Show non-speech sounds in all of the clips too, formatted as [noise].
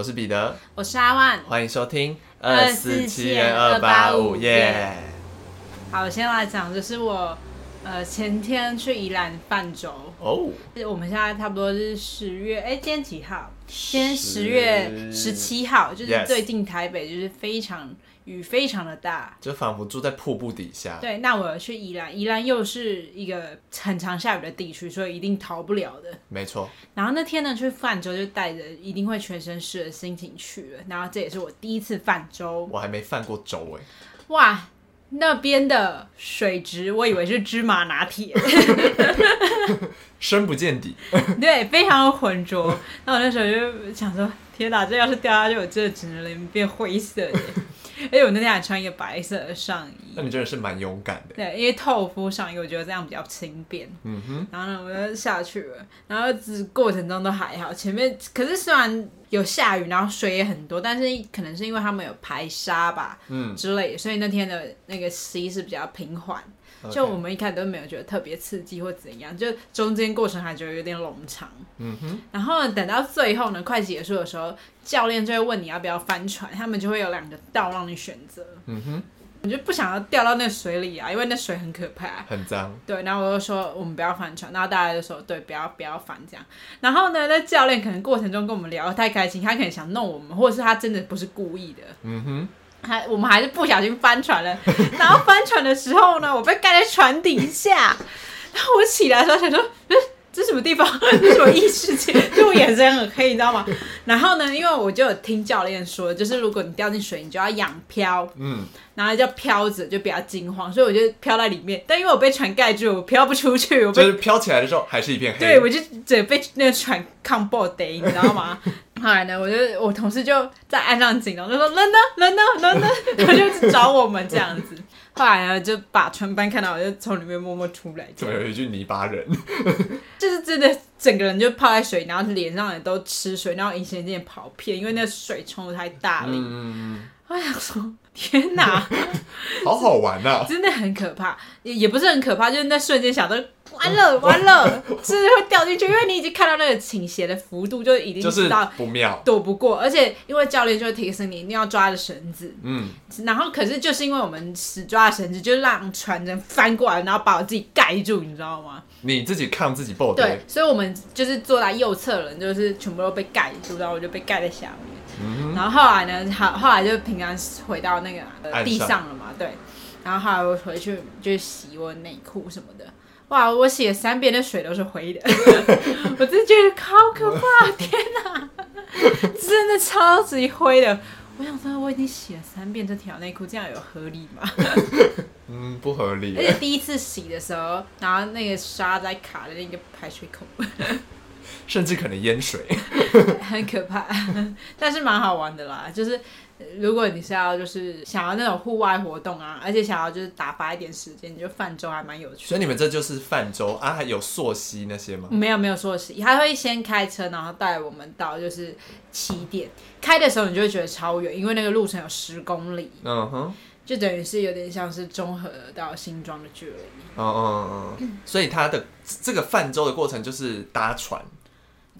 我是彼得，我是阿万，欢迎收听二四七人二八五耶。好，我先来讲，就是我呃前天去宜兰泛舟哦，我们现在差不多是十月，哎，今天几号？今天十月十七号，就是最近台北就是非常雨非常的大，就仿佛住在瀑布底下。对，那我去宜兰，宜兰又是一个很常下雨的地区，所以一定逃不了的。没错。然后那天呢，去泛舟就带着一定会全身湿的心情去了，然后这也是我第一次泛舟。我还没泛过舟哎。哇，那边的水质，我以为是芝麻拿铁。[laughs] 深不见底，[laughs] 对，非常的浑浊。那我那时候就想说，天哪，这要是掉下去，我真的只能变灰色的。[laughs] 而且我那天还穿一个白色的上衣。那你真的是蛮勇敢的。对，因为透肤上衣，我觉得这样比较轻便。嗯哼。然后呢，我就下去了。然后只过程中都还好，前面可是虽然有下雨，然后水也很多，但是可能是因为他们有排沙吧，嗯之类的，所以那天的那个溪是比较平缓。就我们一开始都没有觉得特别刺激或怎样，就中间过程还觉得有点冗长。嗯哼。然后等到最后呢，快结束的时候，教练就会问你要不要翻船，他们就会有两个道让你选择。嗯哼。我就不想要掉到那水里啊，因为那水很可怕，很脏。对，然后我就说我们不要翻船，然后大家就说对，不要不要翻这样。然后呢，那教练可能过程中跟我们聊得太开心，他可能想弄我们，或者是他真的不是故意的。嗯哼。还我们还是不小心翻船了，[laughs] 然后翻船的时候呢，我被盖在船底下，[laughs] 然后我起来的时候想说，嗯，这什么地方？[laughs] 这是什么异世界？就我眼神很黑，你知道吗？然后呢，因为我就有听教练说，就是如果你掉进水，你就要仰漂，嗯，然后叫漂着，就比较惊慌，所以我就漂在里面。但因为我被船盖住，我漂不出去，我就是漂起来的时候还是一片黑。对，我就整被那个船扛爆的，你知道吗？后来呢，我就我同事就在岸上紧张，就说人呢人呢人呢，[laughs] 他就找我们这样子。后来呢，就把全班看到，我就从里面默默出来。怎么有一句泥巴人？就是真的，整个人就泡在水，然后脸上也都吃水，然后隐形眼镜跑偏，因为那水冲的太大了。嗯我想说，天哪，[laughs] 好好玩啊！[laughs] 真的很可怕，也也不是很可怕，就是那瞬间想到。完了 [laughs] 完了，是不是会掉进去？因为你已经看到那个倾斜的幅度，就已经知道不妙，躲不过。而且因为教练就会提醒你一定要抓着绳子，嗯，然后可是就是因为我们死抓绳子，就让船人翻过来，然后把我自己盖住，你知道吗？你自己抗自己抱的。对，所以我们就是坐在右侧人，就是全部都被盖住，然后我就被盖在下面。嗯、然后后来呢，好，后来就平安回到那个地上了嘛，上对。然后后来我回去就洗我内裤什么的。哇！我洗了三遍，的水都是灰的，[laughs] 我真的觉得好可怕！天哪，真的超级灰的。我想说，我已经洗了三遍这条内裤，这样有合理吗？嗯，不合理。而且第一次洗的时候，然后那个沙在卡的那个排水口，甚至可能淹水，[laughs] 很可怕。[laughs] 但是蛮好玩的啦，就是。如果你是要就是想要那种户外活动啊，而且想要就是打发一点时间，你就泛舟还蛮有趣的。所以你们这就是泛舟啊？还有溯溪那些吗？没有没有溯溪，他会先开车，然后带我们到就是起点。开的时候你就会觉得超远，因为那个路程有十公里。嗯哼，就等于是有点像是中和到新庄的距离。嗯嗯嗯。所以它的这个泛舟的过程就是搭船。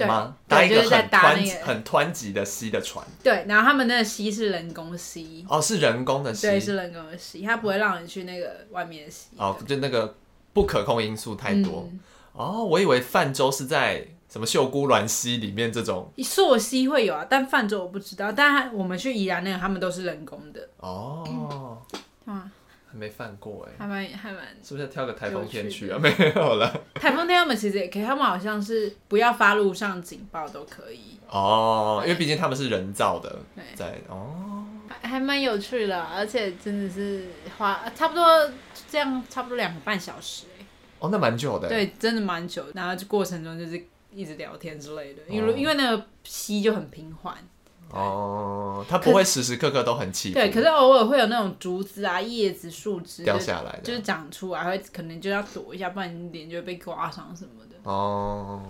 对吗？搭一个很湍、那个、很湍急的溪的船。对，然后他们那个溪是人工溪。哦，是人工的溪。对，是人工的溪，它不会让你去那个外面的溪。哦，就那个不可控因素太多。嗯、哦，我以为泛舟是在什么秀姑峦溪里面这种。溯溪会有啊，但泛舟我不知道。但我们去宜兰那个，他们都是人工的。哦。嗯还没犯过哎，还蛮还蛮，是不是要挑个台风天去啊？没有了。台风天他们其实也可以，他们好像是不要发路上警报都可以。哦，因为毕竟他们是人造的，在哦，还还蛮有趣的，而且真的是花差不多这样，差不多两个半小时哎。哦，那蛮久的。对，真的蛮久。然后就过程中就是一直聊天之类的，因为因为那个溪就很平缓。哦，它不会时时刻刻都很起伏。对，可是偶尔会有那种竹子啊、叶子、树枝掉下来的，就是长出来，会可能就要躲一下，不然你脸就会被刮伤什么的。哦。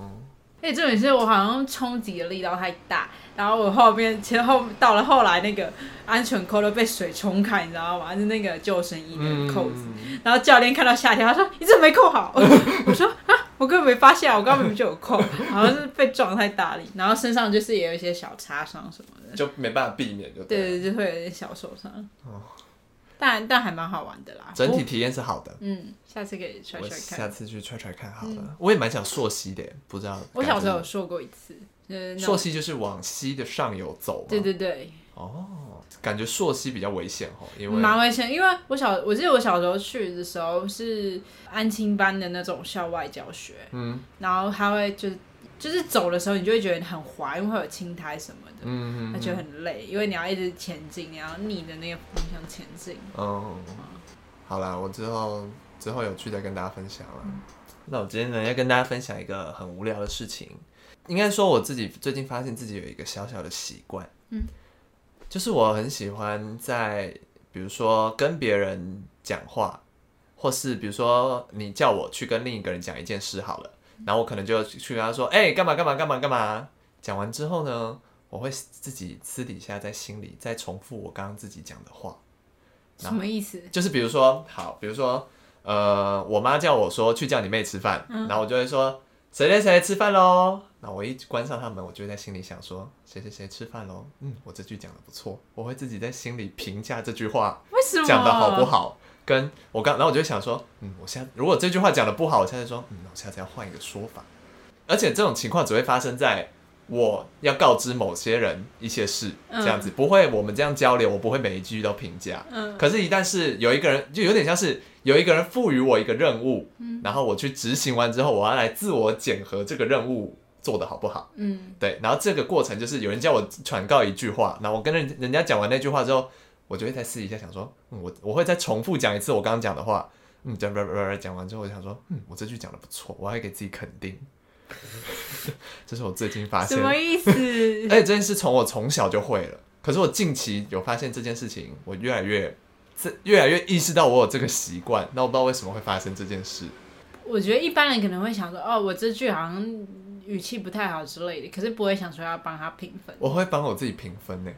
哎，重点是我好像冲击的力道太大，然后我后面前后到了后来那个安全扣都被水冲开，你知道吗？是那个救生衣的扣子。嗯、然后教练看到吓一跳，他说：“你怎么没扣好？” [laughs] 我说：“啊。”我根本没发现，我刚刚明明就有空，[laughs] 好像是被撞太大力，然后身上就是也有一些小擦伤什么的，就没办法避免就对，对对，就会有点小受伤。哦，但但还蛮好玩的啦，整体体验是好的。嗯，下次可以踹踹看，下次去踹踹看好了。嗯、我也蛮想溯溪的，不知道。我小时候有溯过一次，溯溪就是往溪的上游走。对对对。哦。感觉朔溪比较危险哦，因为蛮危险，因为我小我记得我小时候去的时候是安亲班的那种校外教学，嗯，然后他会就是就是走的时候你就会觉得很滑，因为会有青苔什么的，嗯，他觉得很累，因为你要一直前进，你要逆着那个方向前进。哦，嗯、好啦，我之后之后有趣再跟大家分享了。嗯、那我今天呢要跟大家分享一个很无聊的事情，应该说我自己最近发现自己有一个小小的习惯，嗯。就是我很喜欢在，比如说跟别人讲话，或是比如说你叫我去跟另一个人讲一件事好了，然后我可能就去跟他说，哎，干嘛干嘛干嘛干嘛。讲完之后呢，我会自己私底下在心里再重复我刚刚自己讲的话。什么意思？就是比如说，好，比如说，呃，我妈叫我说去叫你妹吃饭，嗯、然后我就会说。谁谁谁吃饭喽？那我一关上他们，我就在心里想说：谁谁谁吃饭喽？嗯，我这句讲的不错，我会自己在心里评价这句话讲的好不好。跟我刚，然后我就想说：嗯，我现在如果这句话讲的不好，我现在说：嗯，我下次要换一个说法。而且这种情况只会发生在。我要告知某些人一些事，这样子、嗯、不会。我们这样交流，我不会每一句都评价。嗯，可是，一旦是有一个人，就有点像是有一个人赋予我一个任务，嗯，然后我去执行完之后，我要来自我检核这个任务做的好不好。嗯，对。然后这个过程就是有人叫我传告一句话，然后我跟人人家讲完那句话之后，我就会再试一下，想说，嗯，我我会再重复讲一次我刚刚讲的话。嗯，讲讲完之后，我想说，嗯，我这句讲的不错，我还给自己肯定。[laughs] 这是我最近发现什么意思？而 [laughs] 且这件事从我从小就会了，可是我近期有发现这件事情，我越来越这越来越意识到我有这个习惯。那我不知道为什么会发生这件事。我觉得一般人可能会想说，哦，我这句好像语气不太好之类的，可是不会想说要帮他评分。我会帮我自己评分呢。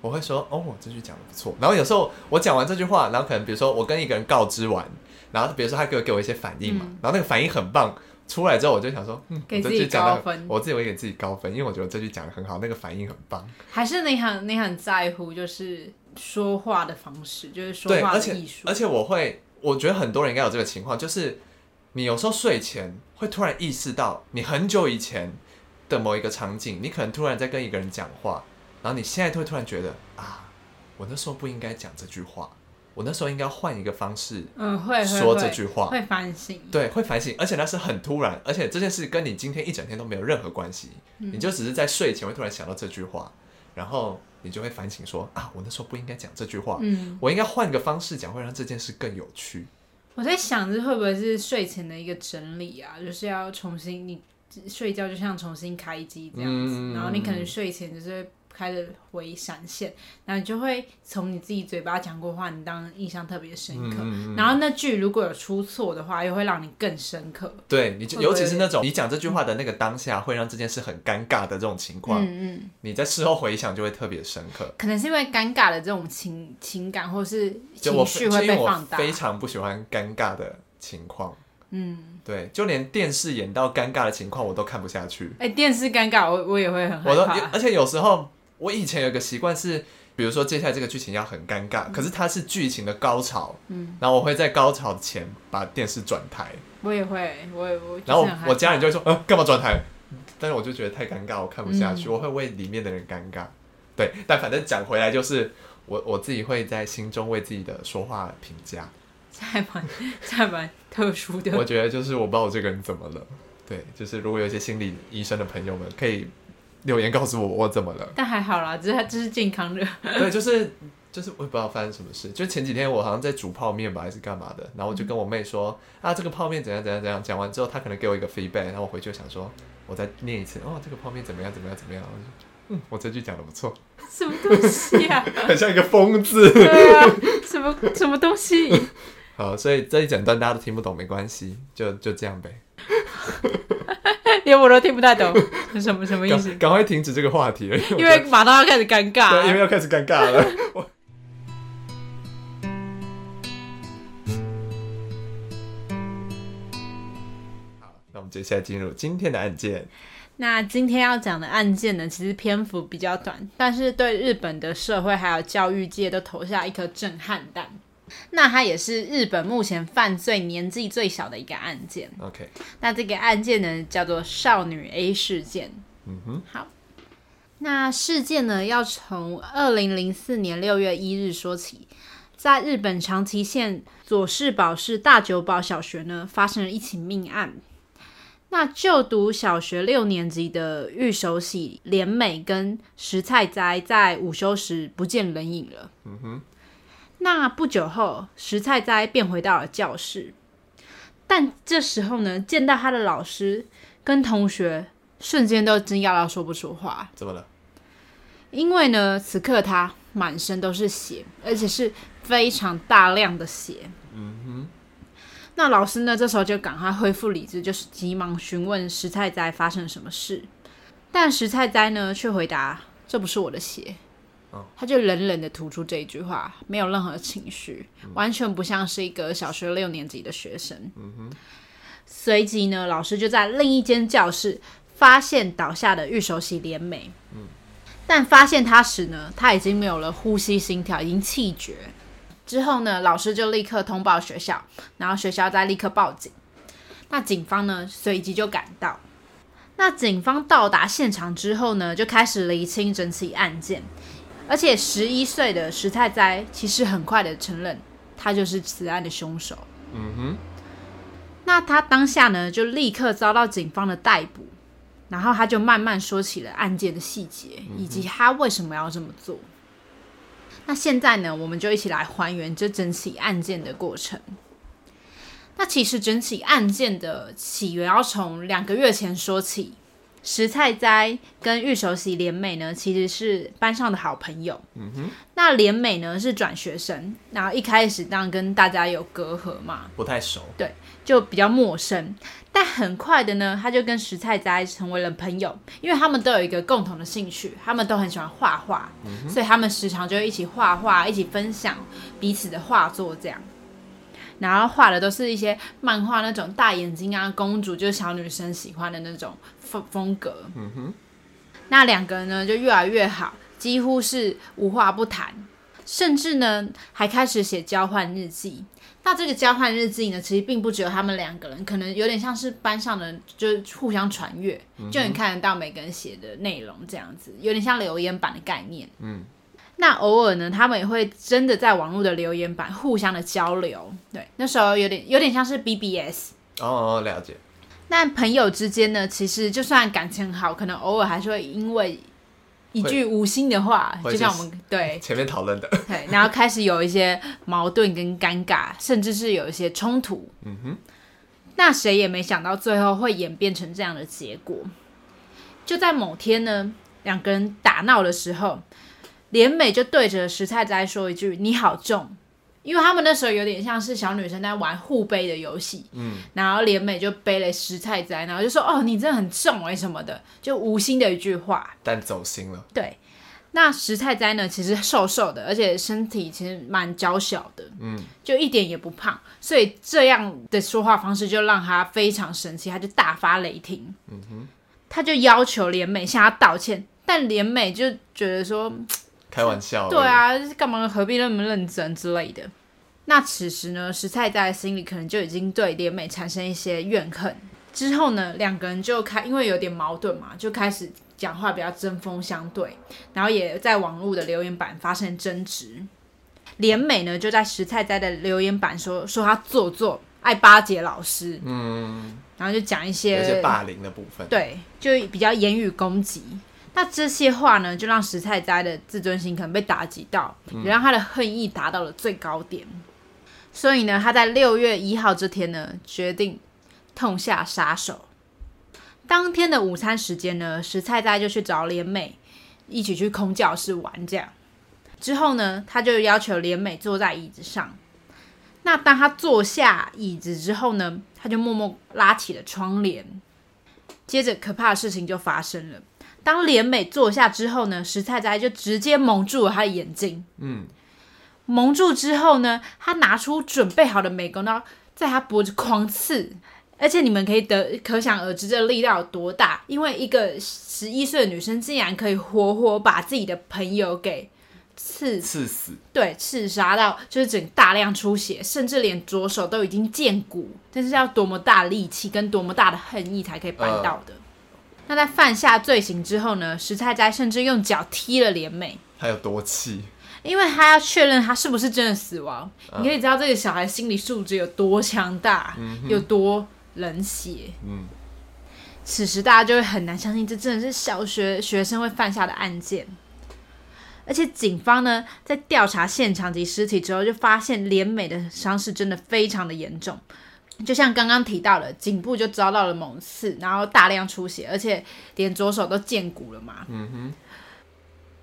我会说，哦，我这句讲的不错。然后有时候我讲完这句话，然后可能比如说我跟一个人告知完，然后比如说他给我给我一些反应嘛，嗯、然后那个反应很棒。出来之后我就想说，嗯，给自己高分，我自己会给自己高分，因为我觉得这句讲的很好，那个反应很棒。还是你很你很在乎，就是说话的方式，就是说话的艺术。而且而且我会，我觉得很多人应该有这个情况，就是你有时候睡前会突然意识到，你很久以前的某一个场景，你可能突然在跟一个人讲话，然后你现在会突然觉得啊，我那时候不应该讲这句话。我那时候应该换一个方式，嗯，会说这句话，会反省，对，会反省，而且那是很突然，而且这件事跟你今天一整天都没有任何关系，嗯、你就只是在睡前会突然想到这句话，然后你就会反省说啊，我那时候不应该讲这句话，嗯，我应该换个方式讲，会让这件事更有趣。我在想，这会不会是睡前的一个整理啊？就是要重新，你睡觉就像重新开机这样子，嗯、然后你可能睡前就是。开始回闪现，然后你就会从你自己嘴巴讲过话，你当印象特别深刻。嗯、然后那句如果有出错的话，又会让你更深刻。对，你就尤其是那种你讲这句话的那个当下，会让这件事很尴尬的这种情况，嗯嗯，你在事后回想就会特别深刻。可能是因为尴尬的这种情情感或是情绪会被放大。非常不喜欢尴尬的情况。嗯，对，就连电视演到尴尬的情况，我都看不下去。哎、欸，电视尴尬，我我也会很害怕。而且有时候。我以前有个习惯是，比如说接下来这个剧情要很尴尬，嗯、可是它是剧情的高潮，嗯，然后我会在高潮前把电视转台。我也会，我也我。然后我家人就会说：“呃，干嘛转台？”但是我就觉得太尴尬，我看不下去，嗯、我会为里面的人尴尬。对，但反正讲回来就是，我我自己会在心中为自己的说话评价。这还蛮这还蛮特殊的。我觉得就是我不知道我这个人怎么了。对，就是如果有一些心理医生的朋友们可以。留言告诉我我怎么了？但还好啦，只是他这是健康的。[laughs] 对，就是就是我也不知道发生什么事。就前几天我好像在煮泡面吧，还是干嘛的，然后我就跟我妹说、嗯、啊，这个泡面怎样怎样怎样。讲完之后，她可能给我一个 feedback，然后我回去就想说，我再念一次。哦，这个泡面怎么样怎么样怎么样？嗯，我这句讲的不错。什么东西啊？[laughs] 很像一个疯子。对啊，什么什么东西？[laughs] 好，所以这一整段大家都听不懂没关系，就就这样呗。连我都听不太懂，什么什么意思？赶快停止这个话题了，因为，马上要开始尴尬。对，因为要开始尴尬了。[laughs] 好，那我们接下来进入今天的案件。那今天要讲的案件呢，其实篇幅比较短，但是对日本的社会还有教育界都投下一颗震撼弹。那它也是日本目前犯罪年纪最小的一个案件。OK，那这个案件呢，叫做少女 A 事件。嗯哼，好。那事件呢，要从二零零四年六月一日说起，在日本长崎县佐世保市大久保小学呢，发生了一起命案。那就读小学六年级的玉手喜莲美跟石菜斋在午休时不见人影了。嗯哼。那不久后，石菜斋便回到了教室，但这时候呢，见到他的老师跟同学，瞬间都惊讶到说不出话。怎么了？因为呢，此刻他满身都是血，而且是非常大量的血。嗯哼。那老师呢，这时候就赶快恢复理智，就是急忙询问石菜斋发生了什么事，但石菜斋呢却回答：“这不是我的血。”他就冷冷的吐出这一句话，没有任何情绪，完全不像是一个小学六年级的学生。随即呢，老师就在另一间教室发现倒下的玉手洗莲美。但发现他时呢，他已经没有了呼吸、心跳，已经气绝。之后呢，老师就立刻通报学校，然后学校再立刻报警。那警方呢，随即就赶到。那警方到达现场之后呢，就开始厘清整起案件。而且十一岁的石太哉其实很快的承认，他就是此案的凶手。嗯哼。那他当下呢，就立刻遭到警方的逮捕，然后他就慢慢说起了案件的细节，以及他为什么要这么做。那现在呢，我们就一起来还原这整起案件的过程。那其实整起案件的起源要从两个月前说起。石菜斋跟玉手洗莲美呢，其实是班上的好朋友。嗯哼。那莲美呢是转学生，然后一开始当然跟大家有隔阂嘛，不太熟。对，就比较陌生。但很快的呢，他就跟石菜斋成为了朋友，因为他们都有一个共同的兴趣，他们都很喜欢画画，嗯、所以他们时常就一起画画，一起分享彼此的画作，这样。然后画的都是一些漫画那种大眼睛啊，公主就是小女生喜欢的那种风风格。嗯哼，那两个人呢就越来越好，几乎是无话不谈，甚至呢还开始写交换日记。那这个交换日记呢，其实并不只有他们两个人，可能有点像是班上的，就是互相传阅，就你看得到每个人写的内容这样子，有点像留言板的概念。嗯。那偶尔呢，他们也会真的在网络的留言板互相的交流。对，那时候有点有点像是 BBS。哦，了解。那朋友之间呢，其实就算感情好，可能偶尔还是会因为一句无心的话，就像我们对 [laughs] 前面讨论的，对，然后开始有一些矛盾跟尴尬，甚至是有一些冲突。嗯哼。那谁也没想到最后会演变成这样的结果。就在某天呢，两个人打闹的时候。莲美就对着石菜斋说一句：“你好重。”因为他们那时候有点像是小女生在玩互背的游戏。嗯，然后莲美就背了石菜斋，然后就说：“哦，你真的很重哎，什么的。”就无心的一句话，但走心了。对，那石菜斋呢，其实瘦瘦的，而且身体其实蛮娇小的，嗯，就一点也不胖，所以这样的说话方式就让他非常生气，他就大发雷霆。嗯哼，他就要求莲美向他道歉，但莲美就觉得说。开玩笑，对啊，干嘛何必那么认真之类的？那此时呢，石菜在心里可能就已经对莲美产生一些怨恨。之后呢，两个人就开，因为有点矛盾嘛，就开始讲话比较针锋相对，然后也在网络的留言板发生争执。莲美呢，就在石菜斋的留言板说说他做作，爱巴结老师，嗯，然后就讲一些，一些霸凌的部分，对，就比较言语攻击。那这些话呢，就让石菜斋的自尊心可能被打击到，也让他的恨意达到了最高点。嗯、所以呢，他在六月一号这天呢，决定痛下杀手。当天的午餐时间呢，石菜斋就去找莲美一起去空教室玩。这样之后呢，他就要求莲美坐在椅子上。那当他坐下椅子之后呢，他就默默拉起了窗帘。接着，可怕的事情就发生了。当莲美坐下之后呢，石菜斋就直接蒙住了他的眼睛。嗯，蒙住之后呢，他拿出准备好的美工刀，在他脖子狂刺。而且你们可以得可想而知，这个力道有多大，因为一个十一岁的女生竟然可以活活把自己的朋友给刺刺死，对，刺杀到就是整大量出血，甚至连左手都已经见骨，这是要多么大力气跟多么大的恨意才可以办到的。呃那在犯下罪行之后呢？石菜斋甚至用脚踢了连美，他有多气？因为他要确认他是不是真的死亡。嗯、你可以知道这个小孩心理素质有多强大，嗯、有多冷血。嗯，此时大家就会很难相信，这真的是小学学生会犯下的案件。而且警方呢，在调查现场及尸体之后，就发现连美的伤势真的非常的严重。就像刚刚提到的，颈部就遭到了猛刺，然后大量出血，而且连左手都见骨了嘛。嗯哼。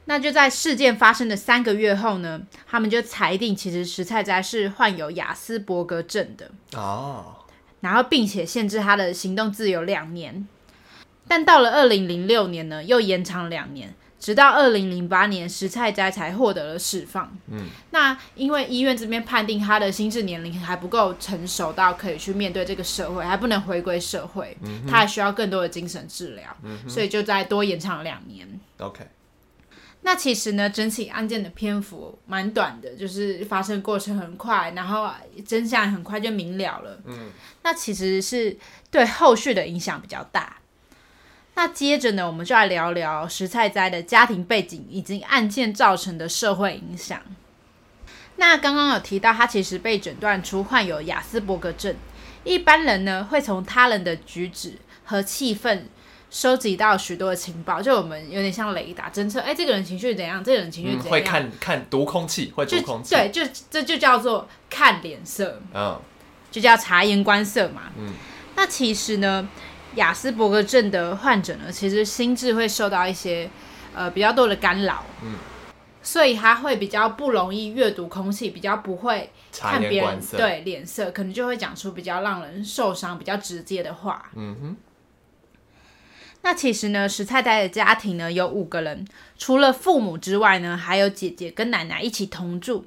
那就在事件发生的三个月后呢，他们就裁定，其实石菜斋是患有雅斯伯格症的哦。然后，并且限制他的行动自由两年。但到了二零零六年呢，又延长两年。直到二零零八年，石菜斋才获得了释放。嗯，那因为医院这边判定他的心智年龄还不够成熟到可以去面对这个社会，还不能回归社会，嗯、他还需要更多的精神治疗，嗯、所以就再多延长两年。OK，那其实呢，整起案件的篇幅蛮短的，就是发生过程很快，然后真相很快就明了了。嗯，那其实是对后续的影响比较大。那接着呢，我们就来聊聊石菜斋的家庭背景以及案件造成的社会影响。那刚刚有提到，他其实被诊断出患有亚斯伯格症。一般人呢，会从他人的举止和气氛收集到许多的情报，就我们有点像雷达侦测，哎，这个人情绪怎样？这个人情绪怎样？嗯、会看看读空气，会读空气。对，就这就叫做看脸色，嗯，就叫察言观色嘛。嗯，那其实呢？亚斯伯格症的患者呢，其实心智会受到一些呃比较多的干扰，嗯，所以他会比较不容易阅读空气，比较不会看别人对脸色，可能就会讲出比较让人受伤、比较直接的话。嗯哼。那其实呢，石太太的家庭呢有五个人，除了父母之外呢，还有姐姐跟奶奶一起同住，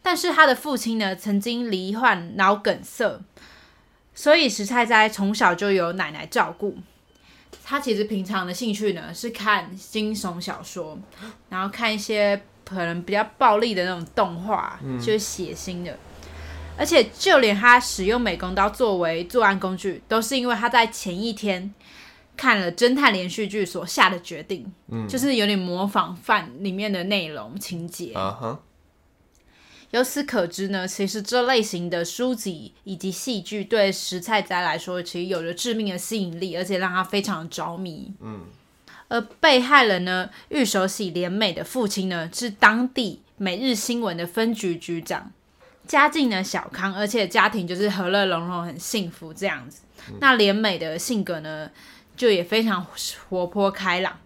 但是他的父亲呢曾经罹患脑梗塞。所以石菜斋从小就有奶奶照顾，他其实平常的兴趣呢是看惊悚小说，然后看一些可能比较暴力的那种动画，嗯、就是血腥的。而且就连他使用美工刀作为作案工具，都是因为他在前一天看了侦探连续剧所下的决定，嗯、就是有点模仿犯里面的内容情节。Uh. 由此可知呢，其实这类型的书籍以及戏剧对石菜斋来说，其实有着致命的吸引力，而且让他非常着迷。嗯，而被害人呢，玉手洗连美的父亲呢，是当地每日新闻的分局局长，家境呢小康，而且家庭就是和乐融融，很幸福这样子。嗯、那连美的性格呢，就也非常活泼开朗。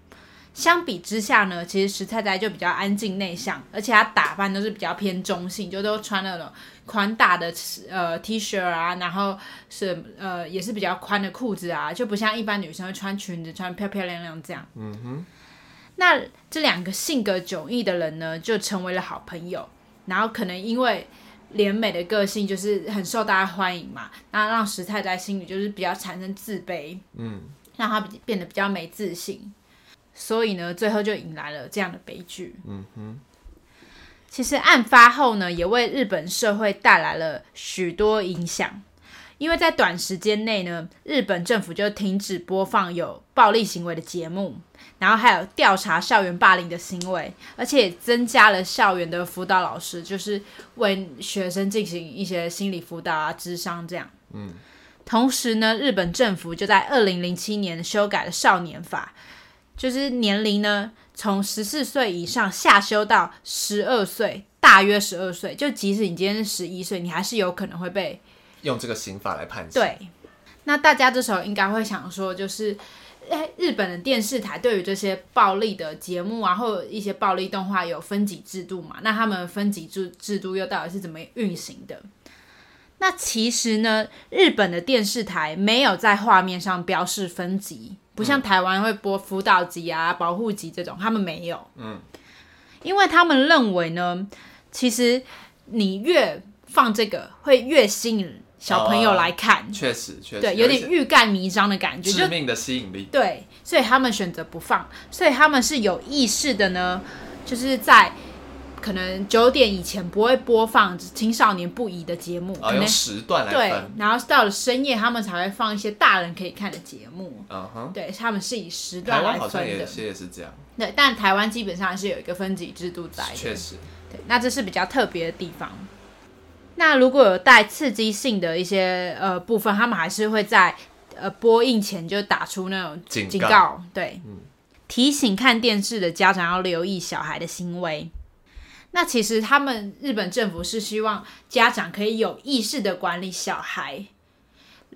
相比之下呢，其实石菜菜就比较安静内向，而且她打扮都是比较偏中性，就都穿那种宽大的呃 T 恤啊，然后是呃也是比较宽的裤子啊，就不像一般女生会穿裙子，穿漂漂亮亮这样。嗯哼。那这两个性格迥异的人呢，就成为了好朋友，然后可能因为连美的个性就是很受大家欢迎嘛，那让石太太心里就是比较产生自卑，嗯，让她变得比较没自信。所以呢，最后就引来了这样的悲剧。嗯哼，其实案发后呢，也为日本社会带来了许多影响，因为在短时间内呢，日本政府就停止播放有暴力行为的节目，然后还有调查校园霸凌的行为，而且增加了校园的辅导老师，就是为学生进行一些心理辅导啊、智商这样。嗯，同时呢，日本政府就在二零零七年修改了少年法。就是年龄呢，从十四岁以上下修到十二岁，大约十二岁。就即使你今天是十一岁，你还是有可能会被用这个刑法来判刑。对，那大家这时候应该会想说，就是诶，日本的电视台对于这些暴力的节目啊，或一些暴力动画有分级制度嘛？那他们分级制制度又到底是怎么运行的？那其实呢，日本的电视台没有在画面上标示分级。不像台湾会播辅导级啊、保护级这种，他们没有。嗯，因为他们认为呢，其实你越放这个，会越吸引小朋友来看，确实确实，对，有点欲盖弥彰的感觉，致命的吸引力。对，所以他们选择不放，所以他们是有意识的呢，就是在可能九点以前不会播放青少年不宜的节目，哦、可能用时段来对，然后到了深夜，他们才会放一些大人可以看的节目。嗯哼，对，他们是以时段来分的。好像也是也是这样。对，但台湾基本上是有一个分级制度在的。确实，对，那这是比较特别的地方。那如果有带刺激性的一些呃部分，他们还是会在呃播映前就打出那种警告，警告对，嗯、提醒看电视的家长要留意小孩的行为。那其实他们日本政府是希望家长可以有意识的管理小孩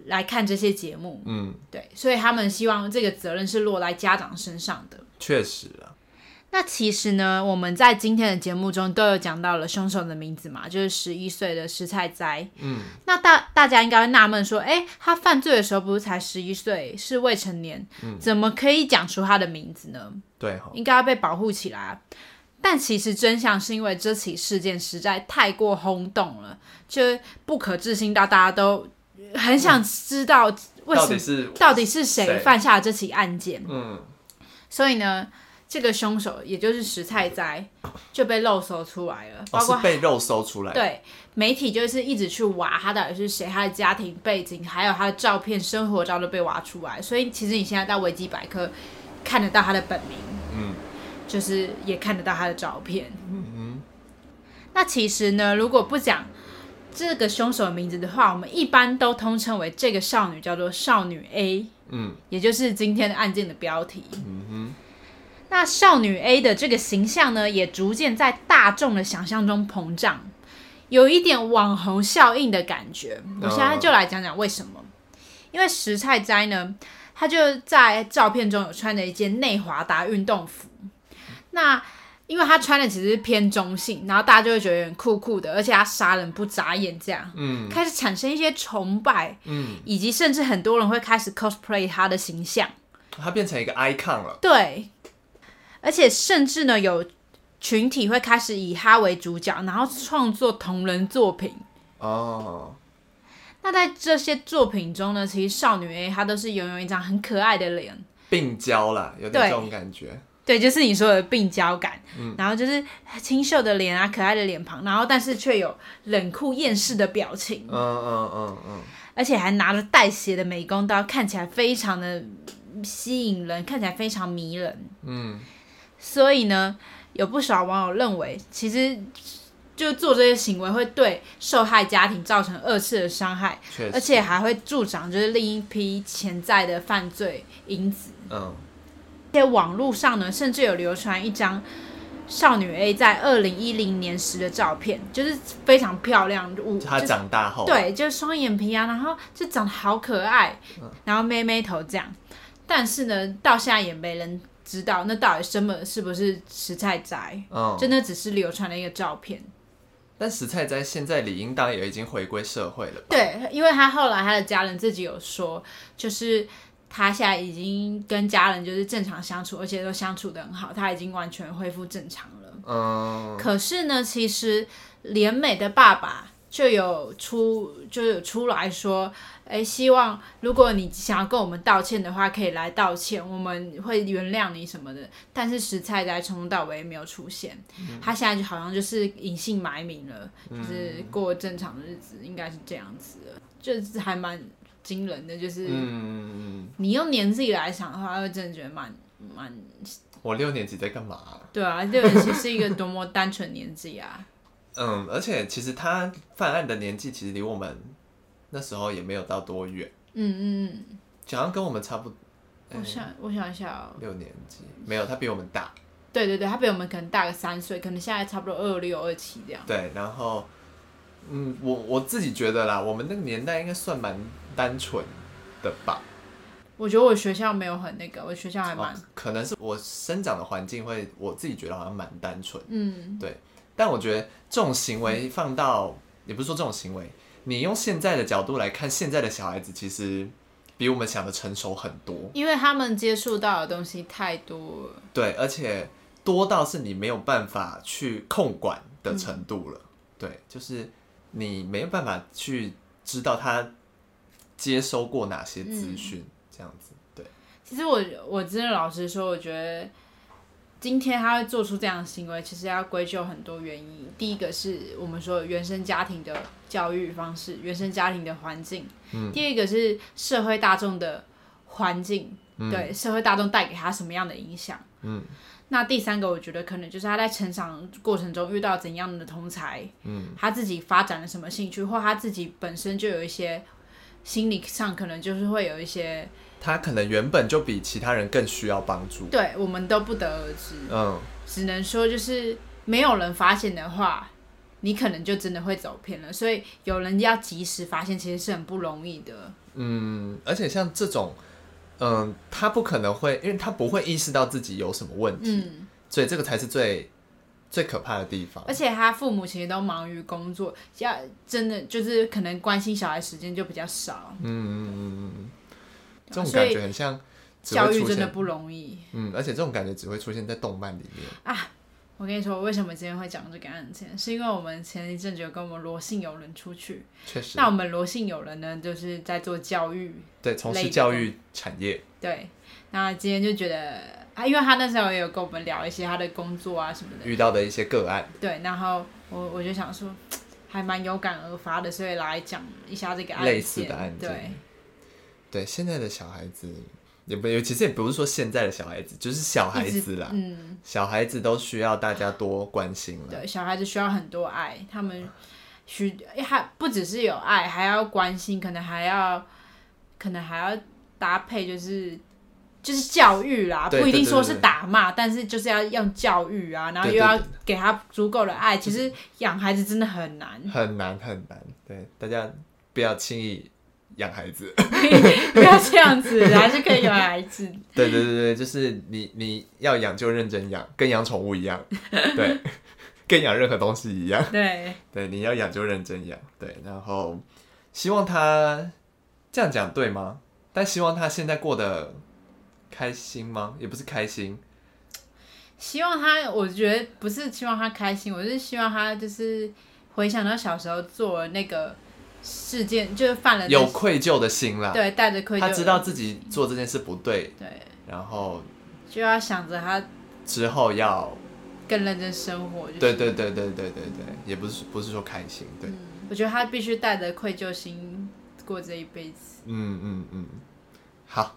来看这些节目，嗯，对，所以他们希望这个责任是落在家长身上的。确实啊。那其实呢，我们在今天的节目中都有讲到了凶手的名字嘛，就是十一岁的石菜斋。嗯，那大大家应该会纳闷说，哎，他犯罪的时候不是才十一岁，是未成年，嗯，怎么可以讲出他的名字呢？对，应该要被保护起来。但其实真相是因为这起事件实在太过轰动了，就不可置信到大家都很想知道为什么，到底是到底是谁犯下了这起案件。嗯，所以呢。这个凶手也就是石菜斋就被肉搜出来了，包括、哦、被肉搜出来。对，媒体就是一直去挖他到底是谁，他的家庭背景，还有他的照片、生活照都被挖出来。所以其实你现在到维基百科看得到他的本名，嗯，就是也看得到他的照片。嗯哼。那其实呢，如果不讲这个凶手的名字的话，我们一般都通称为这个少女叫做少女 A，嗯，也就是今天的案件的标题。嗯哼。那少女 A 的这个形象呢，也逐渐在大众的想象中膨胀，有一点网红效应的感觉。我现在就来讲讲为什么。因为石菜斋呢，他就在照片中有穿着一件内华达运动服。那因为他穿的其实是偏中性，然后大家就会觉得有点酷酷的，而且他杀人不眨眼，这样，嗯，开始产生一些崇拜，嗯，以及甚至很多人会开始 cosplay 他的形象，他变成一个 icon 了，对。而且甚至呢，有群体会开始以他为主角，然后创作同人作品。哦。那在这些作品中呢，其实少女 A 她都是拥有一张很可爱的脸，病娇啦，有点这种感觉。对，就是你说的病娇感。嗯。然后就是清秀的脸啊，可爱的脸庞，然后但是却有冷酷厌世的表情。嗯嗯嗯嗯。而且还拿着带血的美工刀，看起来非常的吸引人，看起来非常迷人。嗯。所以呢，有不少网友认为，其实就做这些行为会对受害家庭造成二次的伤害，而且还会助长就是另一批潜在的犯罪因子。嗯，在网络上呢，甚至有流传一张少女 A 在二零一零年时的照片，就是非常漂亮。她长大后，对，就是双眼皮啊，然后就长得好可爱，然后妹妹头这样。但是呢，到现在也没人。知道那到底什么是不是石菜斋？嗯，真的只是流传的一个照片。但石菜斋现在理应当也已经回归社会了吧？对，因为他后来他的家人自己有说，就是他现在已经跟家人就是正常相处，而且都相处的很好，他已经完全恢复正常了。嗯，可是呢，其实怜美的爸爸就有出就有出来说。哎，希望如果你想要跟我们道歉的话，可以来道歉，我们会原谅你什么的。但是石菜在从头到尾也没有出现，嗯，他现在就好像就是隐姓埋名了，嗯，就是过正常的日子，应该是这样子的，就是还蛮惊人的。就是，嗯，你用年纪来想的话，会真的觉得蛮蛮。我六年级在干嘛？对啊，六年级是一个多么单纯年纪啊！[laughs] 嗯，而且其实他犯案的年纪其实离我们。那时候也没有到多远，嗯嗯嗯，好像跟我们差不多。我想，我想一下哦，六年级没有，他比我们大。对对对，他比我们可能大个三岁，可能现在差不多二六二七这样。对，然后，嗯，我我自己觉得啦，我们那个年代应该算蛮单纯的吧。我觉得我学校没有很那个，我学校还蛮、哦……可能是我生长的环境会，我自己觉得好像蛮单纯。嗯，对。但我觉得这种行为放到，嗯、也不是说这种行为。你用现在的角度来看，现在的小孩子其实比我们想的成熟很多，因为他们接触到的东西太多了。对，而且多到是你没有办法去控管的程度了。嗯、对，就是你没有办法去知道他接收过哪些资讯，嗯、这样子。对，其实我我真的老实说，我觉得今天他会做出这样的行为，其实要归咎很多原因。第一个是我们说原生家庭的教育方式，原生家庭的环境。嗯。第二个是社会大众的环境，嗯、对社会大众带给他什么样的影响。嗯。那第三个，我觉得可能就是他在成长过程中遇到怎样的同才，嗯，他自己发展了什么兴趣，或他自己本身就有一些心理上可能就是会有一些，他可能原本就比其他人更需要帮助，对，我们都不得而知，嗯，只能说就是没有人发现的话，你可能就真的会走偏了，所以有人要及时发现，其实是很不容易的，嗯，而且像这种。嗯，他不可能会，因为他不会意识到自己有什么问题，嗯、所以这个才是最最可怕的地方。而且他父母其实都忙于工作，要真的就是可能关心小孩时间就比较少。嗯嗯嗯嗯，这种感觉很像教育真的不容易。嗯，而且这种感觉只会出现在动漫里面啊。我跟你说，为什么今天会讲这个案件？是因为我们前一阵子有跟我们罗姓友人出去，确实。那我们罗姓友人呢，就是在做教育，对，从事教育产业。对，那今天就觉得啊，因为他那时候也有跟我们聊一些他的工作啊什么的，遇到的一些个案。对，然后我我就想说，[tsk] 还蛮有感而发的，所以来讲一下这个案件，类似的案件。对，对，现在的小孩子。也不，其实也不是说现在的小孩子，就是小孩子啦。嗯，小孩子都需要大家多关心了。对，小孩子需要很多爱，他们需还不只是有爱，还要关心，可能还要，可能还要搭配，就是就是教育啦，不一定说是打骂，但是就是要用教育啊，然后又要给他足够的爱。其实养孩子真的很难，很难很难。对，大家不要轻易。养孩子，[laughs] [laughs] 不要这样子，还是可以养孩子。对对对对，就是你你要养就认真养，跟养宠物一样，[laughs] 对，跟养任何东西一样。对对，你要养就认真养，对。然后希望他这样讲对吗？但希望他现在过得开心吗？也不是开心。希望他，我觉得不是希望他开心，我是希望他就是回想到小时候做那个。事件就是犯了有愧疚的心啦，对，带着愧疚，他知道自己做这件事不对，对，然后就要想着他之后要更认真生活，对对对对对对对，也不是不是说开心，对，嗯，我觉得他必须带着愧疚心过这一辈子，嗯嗯嗯，好，